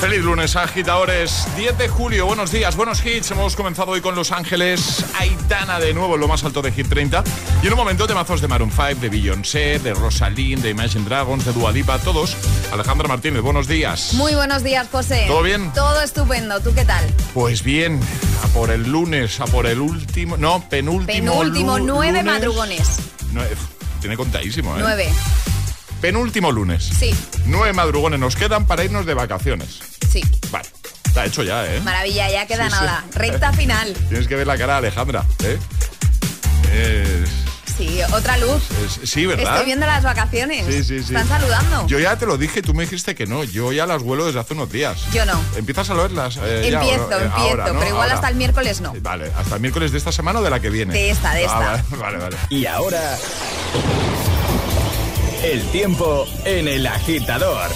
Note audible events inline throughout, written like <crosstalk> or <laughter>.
Feliz lunes, agitadores. 10 de julio, buenos días, buenos hits. Hemos comenzado hoy con Los Ángeles. Aitana de nuevo en lo más alto de Hit 30. Y en un momento temazos de Maroon 5, de Beyoncé, de Rosalind, de Imagine Dragons, de Dua Lipa, todos. Alejandra Martínez, buenos días. Muy buenos días, José. ¿Todo bien? Todo estupendo. ¿Tú qué tal? Pues bien, a por el lunes, a por el último, no, penúltimo. Penúltimo, nueve madrugones. tiene contadísimo, ¿eh? Nueve. Penúltimo lunes. Sí. Nueve madrugones nos quedan para irnos de vacaciones. Sí. Vale. Está hecho ya, ¿eh? Maravilla, ya queda nada. Recta final. <laughs> Tienes que ver la cara de Alejandra, ¿eh? Sí, otra luz. sí, ¿verdad? Estoy viendo las vacaciones. Sí, sí, sí. Están saludando. Yo ya te lo dije, tú me dijiste que no. Yo ya las vuelo desde hace unos días. Yo no. ¿Empiezas a verlas? Eh, empiezo, eh, empiezo, pero igual hasta el miércoles no. Vale, hasta el miércoles de esta semana o de la que viene. De esta, de ah, esta. vale, <laughs> vale. Y ahora... El tiempo en el agitador.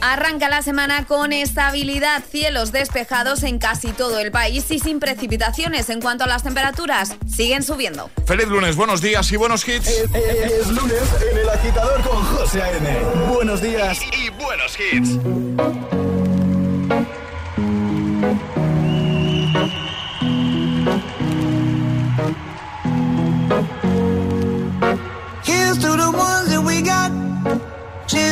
Arranca la semana con estabilidad, cielos despejados en casi todo el país y sin precipitaciones. En cuanto a las temperaturas, siguen subiendo. Feliz lunes, buenos días y buenos hits. Es, lunes en el agitador con José A.N. Buenos días y, y buenos hits.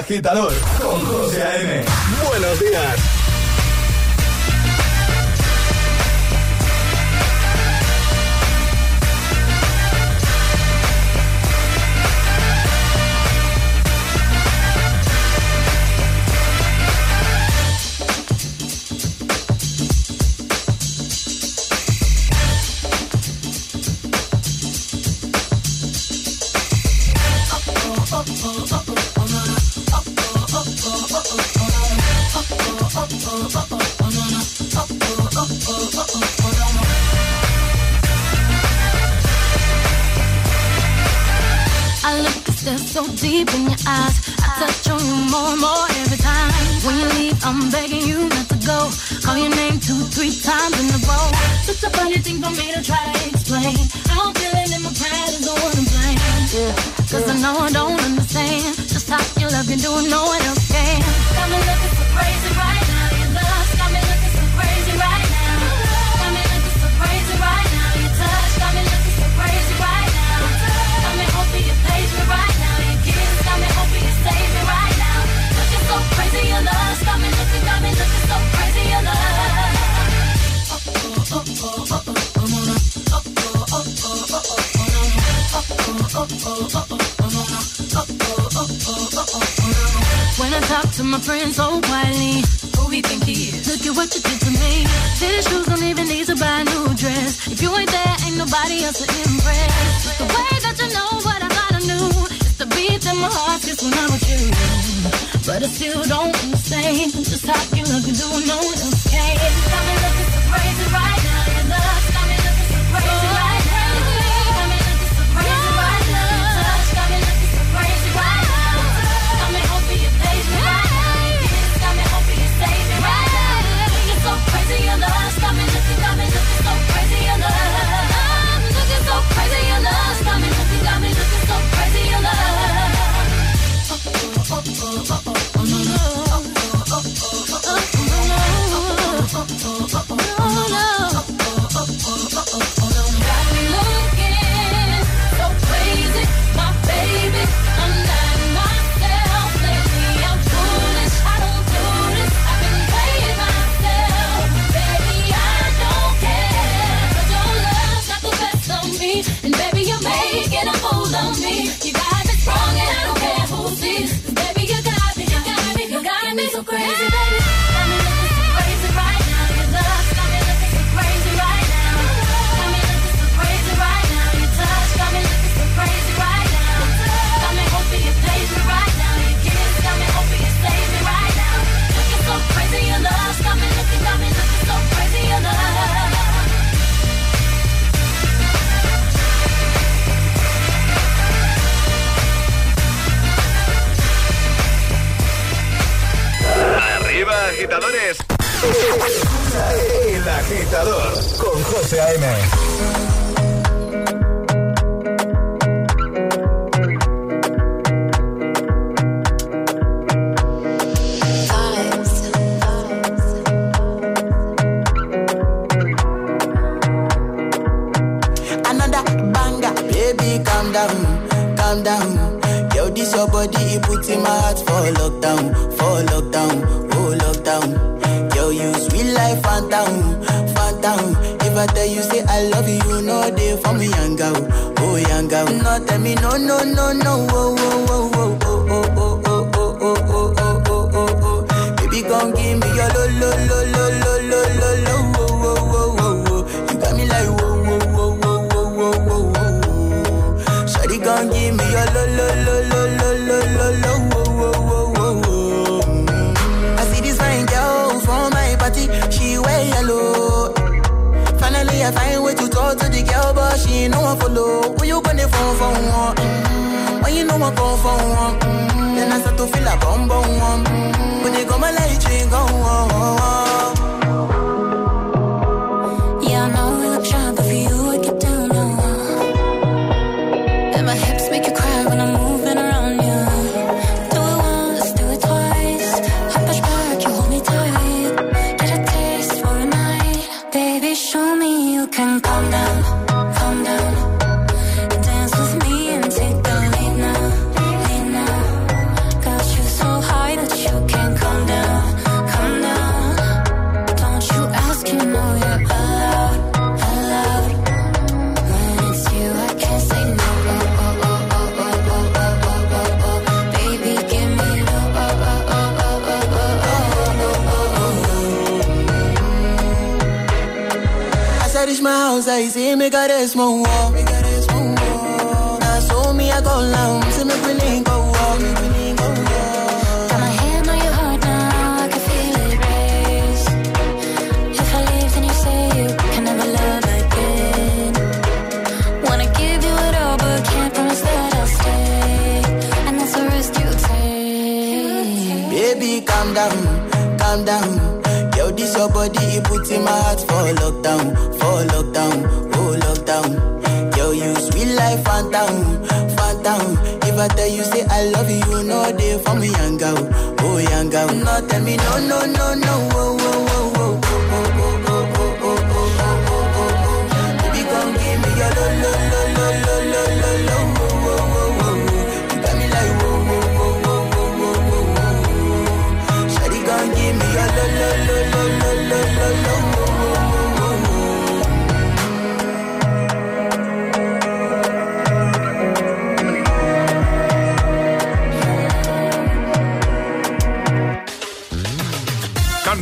Agitador con José A.M. Buenos días.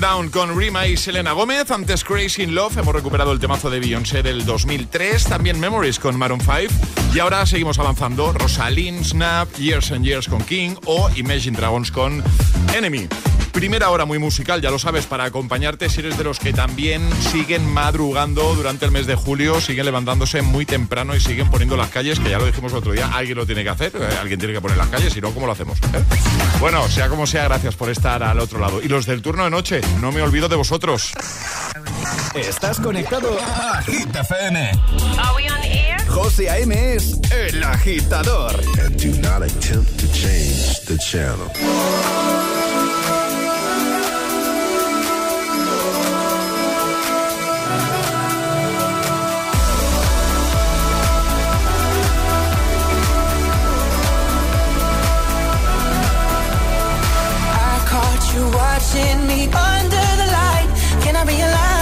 Down con Rima y Selena Gómez. Antes Crazy in Love, hemos recuperado el temazo de Beyoncé del 2003. También Memories con Maroon 5. Y ahora seguimos avanzando. Rosalind, Snap, Years and Years con King o Imagine Dragons con Enemy. Primera hora muy musical, ya lo sabes, para acompañarte si eres de los que también siguen madrugando durante el mes de julio, siguen levantándose muy temprano y siguen poniendo las calles, que ya lo dijimos otro día, alguien lo tiene que hacer, eh, alguien tiene que poner las calles, si no, ¿cómo lo hacemos? ¿Eh? Bueno, sea como sea, gracias por estar al otro lado. Y los del turno de noche, no me olvido de vosotros. Estás conectado a FM. Are we air? José A.M. es el agitador. you watching me under the light? Can I realize?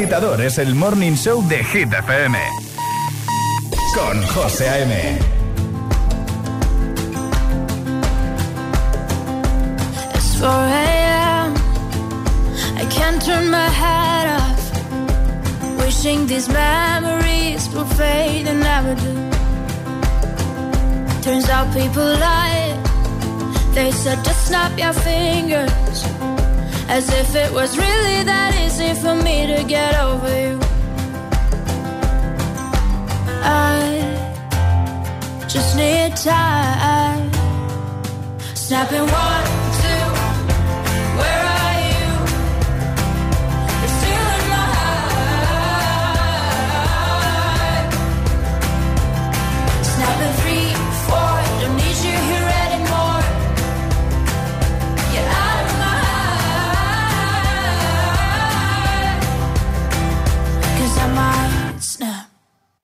agitador es el Morning Show de Hit FM. Con José A.M. It's 4 a.m. I can't turn my head off. Wishing these memories will fade and never do. Turns out people lie. They said just snap your fingers. As if it was really that easy for me to get over you. I just need time. Snapping one,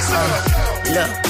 Yourself. Look,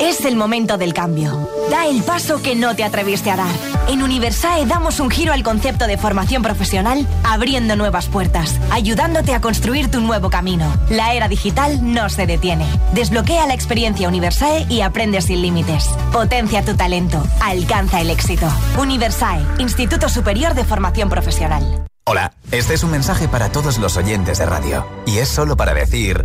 Es el momento del cambio. Da el paso que no te atreviste a dar. En Universae damos un giro al concepto de formación profesional, abriendo nuevas puertas, ayudándote a construir tu nuevo camino. La era digital no se detiene. Desbloquea la experiencia Universae y aprende sin límites. Potencia tu talento. Alcanza el éxito. Universae, Instituto Superior de Formación Profesional. Hola, este es un mensaje para todos los oyentes de radio. Y es solo para decir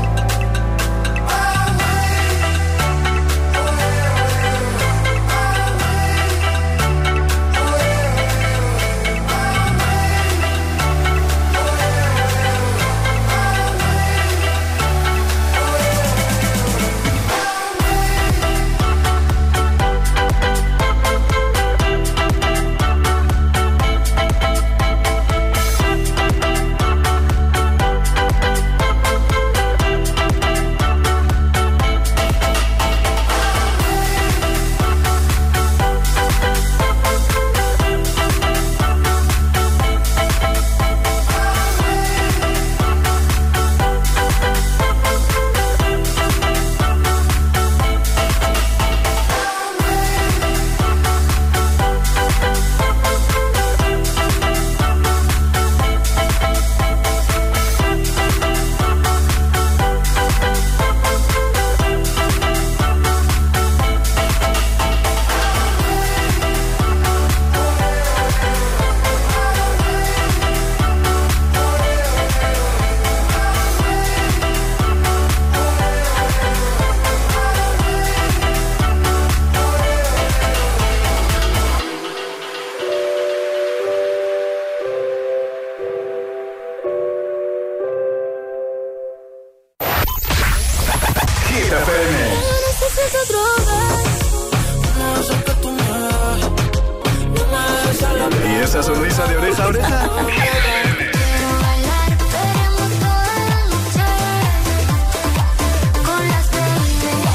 Esa sonrisa de oreja a oreja?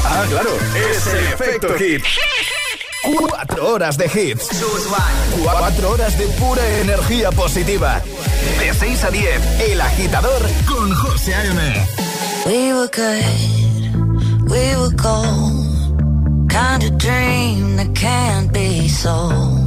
Ah, claro, es el efecto hit. Cuatro horas de hits. Cuatro horas de pura energía positiva. De 6 a 10, El Agitador con José A.M. We were good, we were gold. Kind of dream that can't be sold.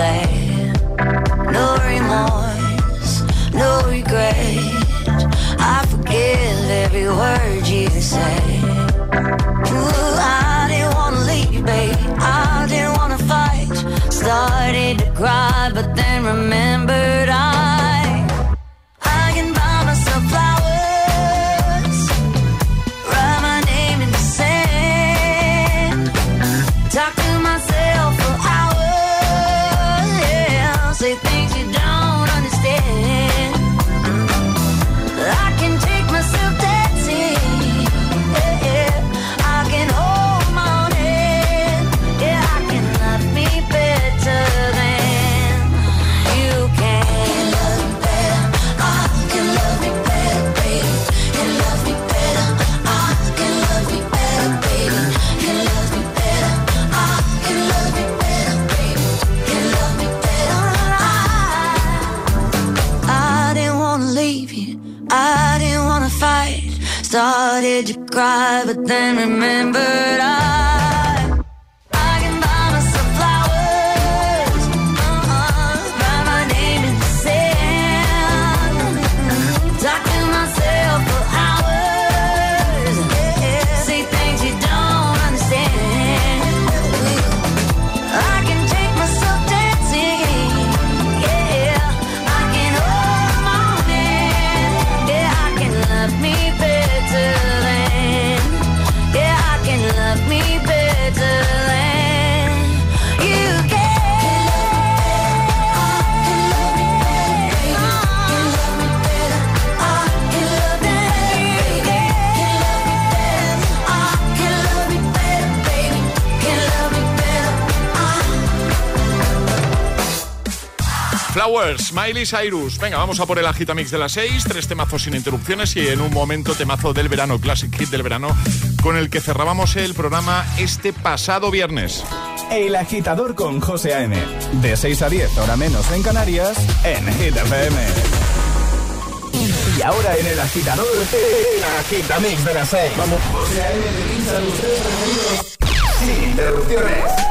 play. Flowers, Miley Cyrus. Venga, vamos a por el agitamix de las 6. Tres temazos sin interrupciones y en un momento temazo del verano, Classic Hit del verano, con el que cerrábamos el programa este pasado viernes. El agitador con José A.M. De 6 a 10, hora menos en Canarias, en Hit FM. Y ahora en el agitador, el agitamix de las 6. Vamos, José A.M. pincha los tres preferidos sin interrupciones.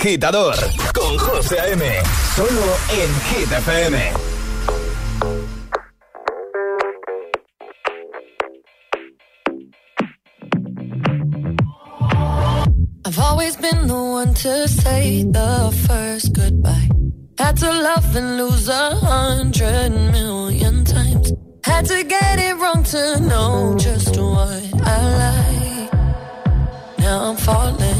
agitador con José A.M. Solo en Hit FM. I've always been the one to say the first goodbye. Had to love and lose a hundred million times. Had to get it wrong to know just what I like. Now I'm falling.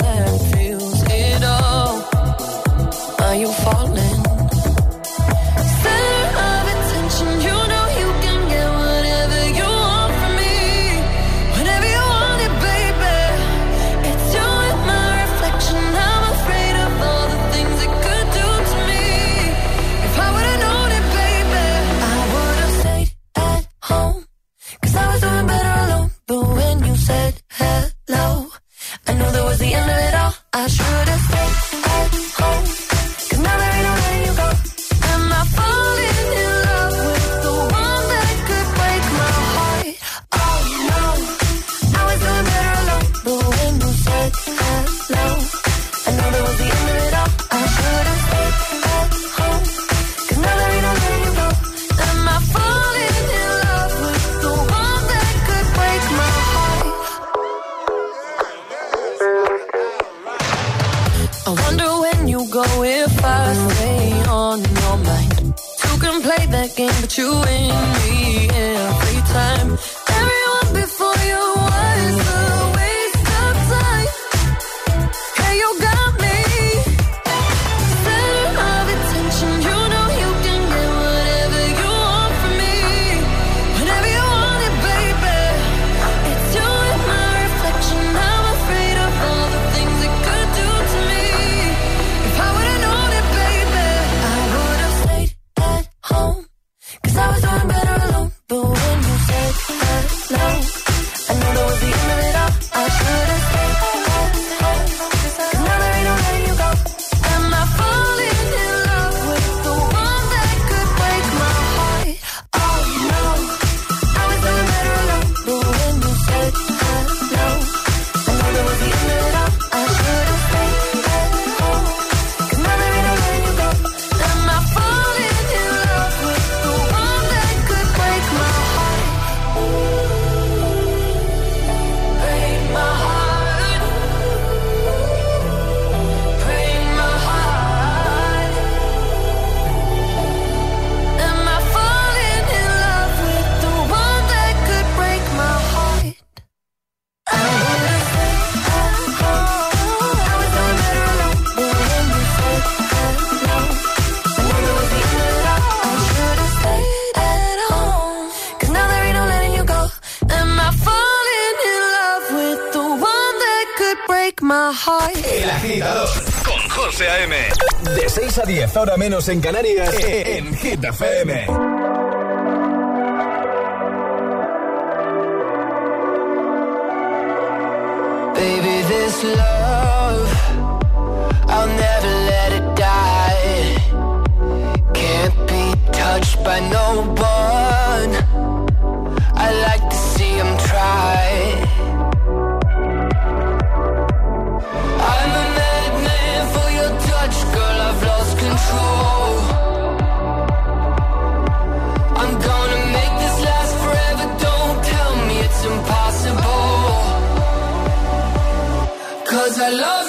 Heart. El agitador con José A.M. De 6 a 10, ahora menos en Canarias, en Hit FM. Baby, this love, I'll never let it die. Can't be touched by no love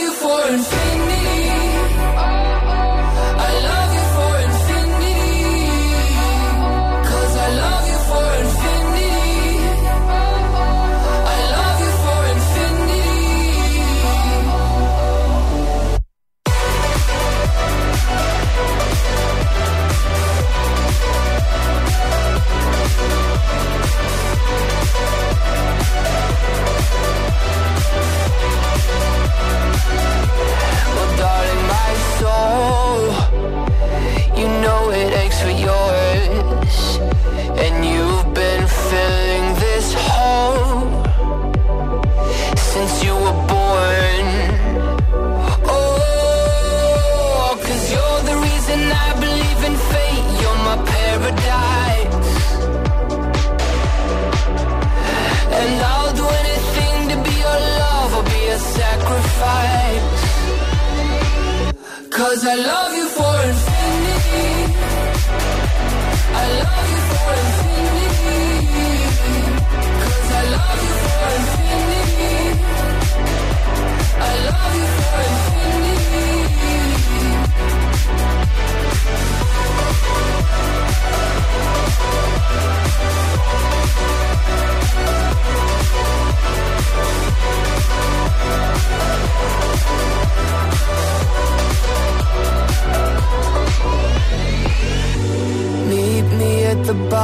Cause I love you for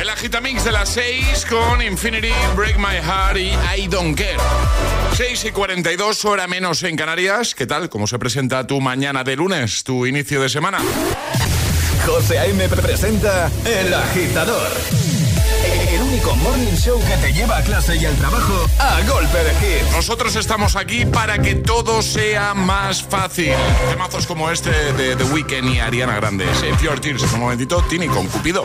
El agitamix de las 6 con Infinity, Break My Heart y I Don't Care. 6 y 42, hora menos en Canarias. ¿Qué tal? ¿Cómo se presenta tu mañana de lunes, tu inicio de semana? José A.M. presenta El Agitador. El único morning show que te lleva a clase y al trabajo a golpe de hits. Nosotros estamos aquí para que todo sea más fácil. Temazos como este de The Weeknd y Ariana Grande. Save Your Tears. En un momentito, Tini con Cupido.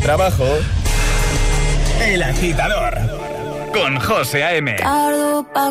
al trabajo. El agitador. Con José A.M. Tardo pa'.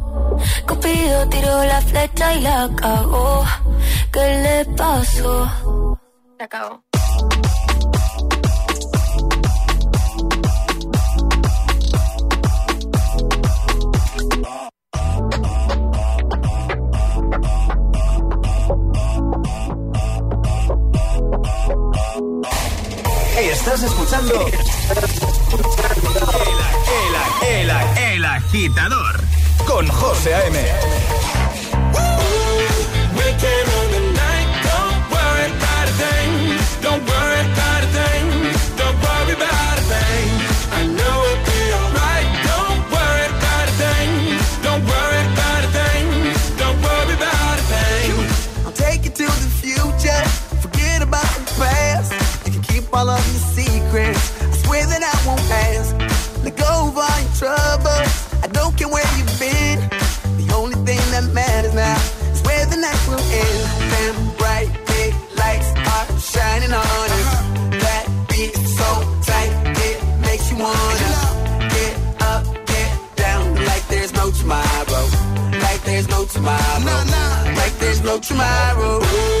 Cupido tiró la flecha y la cagó. ¿Qué le pasó? Se acabó. Estás escuchando el, el, el, el agitador con José A.M. tomorrow.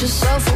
yourself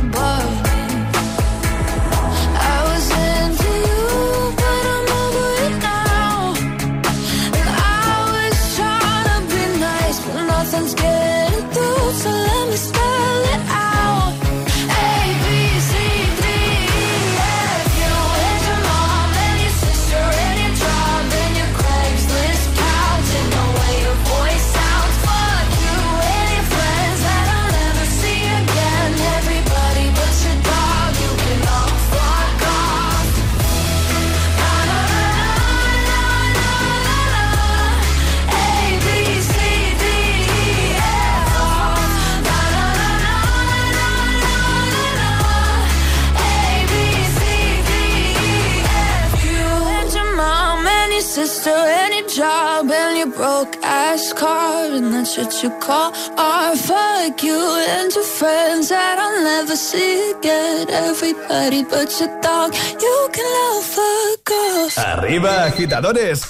answer to call or fuck you and your friends that I'll never see again. Everybody but your dog, you can love fuck off. Arriba, agitadores.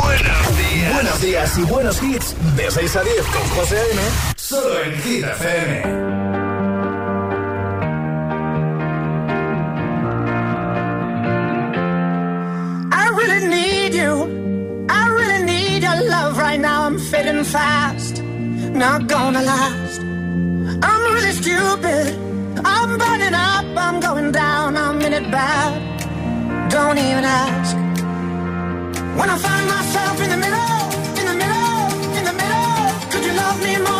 Buenos días. Buenos días y buenos hits. De 6 a 10 con José A.M. Solo en Hit FM. I really need you. I really need your love right now. I'm feeling fast. not gonna last. I'm really stupid. I'm burning up, I'm going down, I'm in it bad. Don't even ask. When I find myself in the middle, in the middle, in the middle, could you love me more?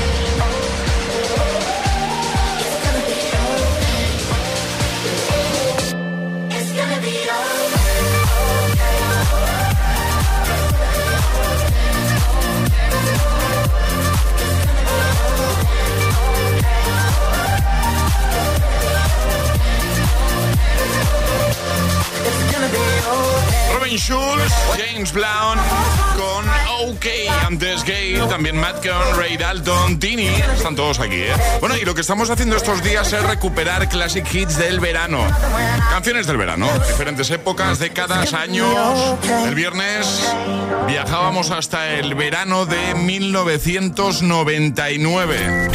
be old. Oh, Schulz, James Brown con OK, antes Gale, también Matt Cohn, Ray Dalton, Tini, están todos aquí, ¿eh? Bueno, y lo que estamos haciendo estos días es recuperar classic hits del verano. Canciones del verano, diferentes épocas, décadas, años. El viernes viajábamos hasta el verano de 1999.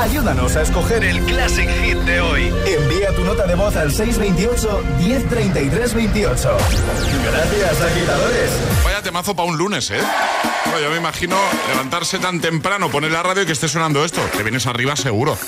Ayúdanos a escoger el classic hit de hoy. Envía tu nota de voz al 628 1033 28. Gracias, agitadores. Vaya temazo para un lunes, ¿eh? Bueno, yo me imagino levantarse tan temprano, poner la radio y que esté sonando esto. Te vienes arriba seguro.